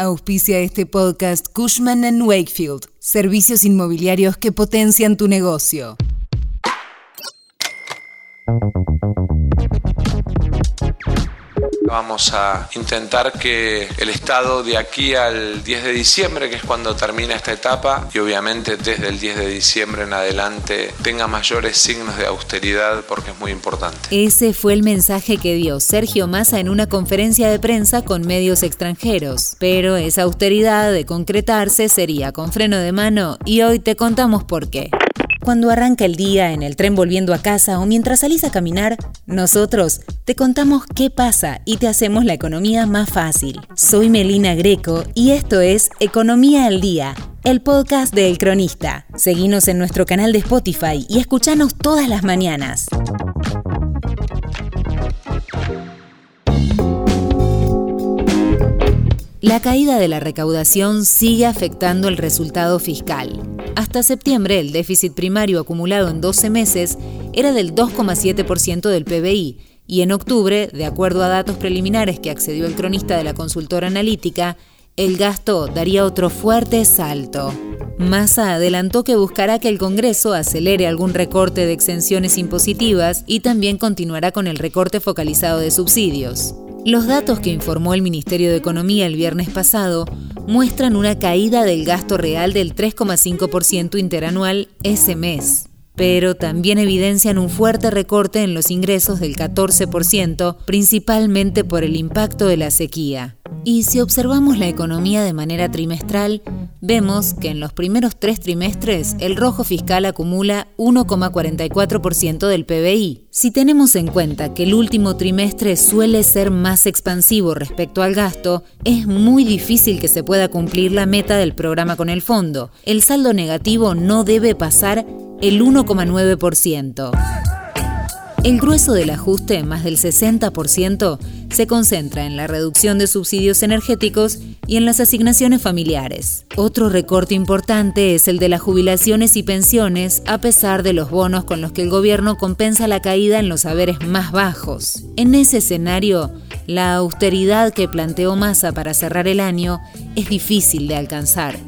Auspicia este podcast Cushman ⁇ Wakefield, servicios inmobiliarios que potencian tu negocio. Vamos a intentar que el Estado de aquí al 10 de diciembre, que es cuando termina esta etapa, y obviamente desde el 10 de diciembre en adelante tenga mayores signos de austeridad porque es muy importante. Ese fue el mensaje que dio Sergio Massa en una conferencia de prensa con medios extranjeros. Pero esa austeridad de concretarse sería con freno de mano y hoy te contamos por qué. Cuando arranca el día en el tren volviendo a casa o mientras salís a caminar, nosotros te contamos qué pasa y te hacemos la economía más fácil. Soy Melina Greco y esto es Economía al Día, el podcast de El Cronista. Seguinos en nuestro canal de Spotify y escuchanos todas las mañanas. La caída de la recaudación sigue afectando el resultado fiscal. Hasta septiembre, el déficit primario acumulado en 12 meses era del 2,7% del PBI y en octubre, de acuerdo a datos preliminares que accedió el cronista de la consultora analítica, el gasto daría otro fuerte salto. Massa adelantó que buscará que el Congreso acelere algún recorte de exenciones impositivas y también continuará con el recorte focalizado de subsidios. Los datos que informó el Ministerio de Economía el viernes pasado muestran una caída del gasto real del 3,5% interanual ese mes, pero también evidencian un fuerte recorte en los ingresos del 14%, principalmente por el impacto de la sequía. Y si observamos la economía de manera trimestral, vemos que en los primeros tres trimestres el rojo fiscal acumula 1,44% del PBI. Si tenemos en cuenta que el último trimestre suele ser más expansivo respecto al gasto, es muy difícil que se pueda cumplir la meta del programa con el fondo. El saldo negativo no debe pasar el 1,9%. El grueso del ajuste, más del 60%, se concentra en la reducción de subsidios energéticos y en las asignaciones familiares. Otro recorte importante es el de las jubilaciones y pensiones, a pesar de los bonos con los que el gobierno compensa la caída en los saberes más bajos. En ese escenario, la austeridad que planteó Massa para cerrar el año es difícil de alcanzar.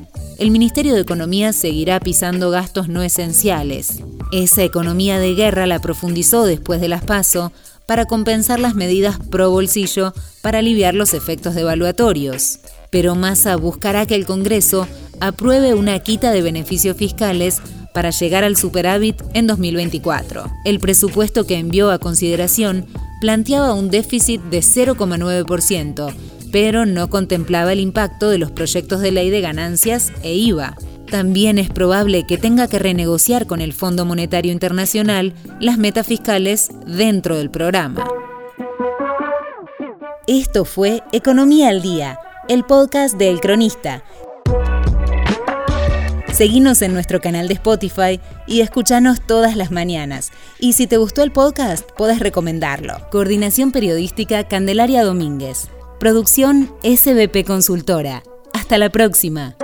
El Ministerio de Economía seguirá pisando gastos no esenciales. Esa economía de guerra la profundizó después de las PASO para compensar las medidas pro bolsillo para aliviar los efectos devaluatorios. Pero Massa buscará que el Congreso apruebe una quita de beneficios fiscales para llegar al superávit en 2024. El presupuesto que envió a consideración planteaba un déficit de 0,9%, pero no contemplaba el impacto de los proyectos de ley de ganancias e IVA. También es probable que tenga que renegociar con el Fondo Monetario Internacional las metas fiscales dentro del programa. Esto fue Economía al Día, el podcast del Cronista. Seguinos en nuestro canal de Spotify y escuchanos todas las mañanas. Y si te gustó el podcast, puedes recomendarlo. Coordinación Periodística Candelaria Domínguez. Producción SBP Consultora. Hasta la próxima.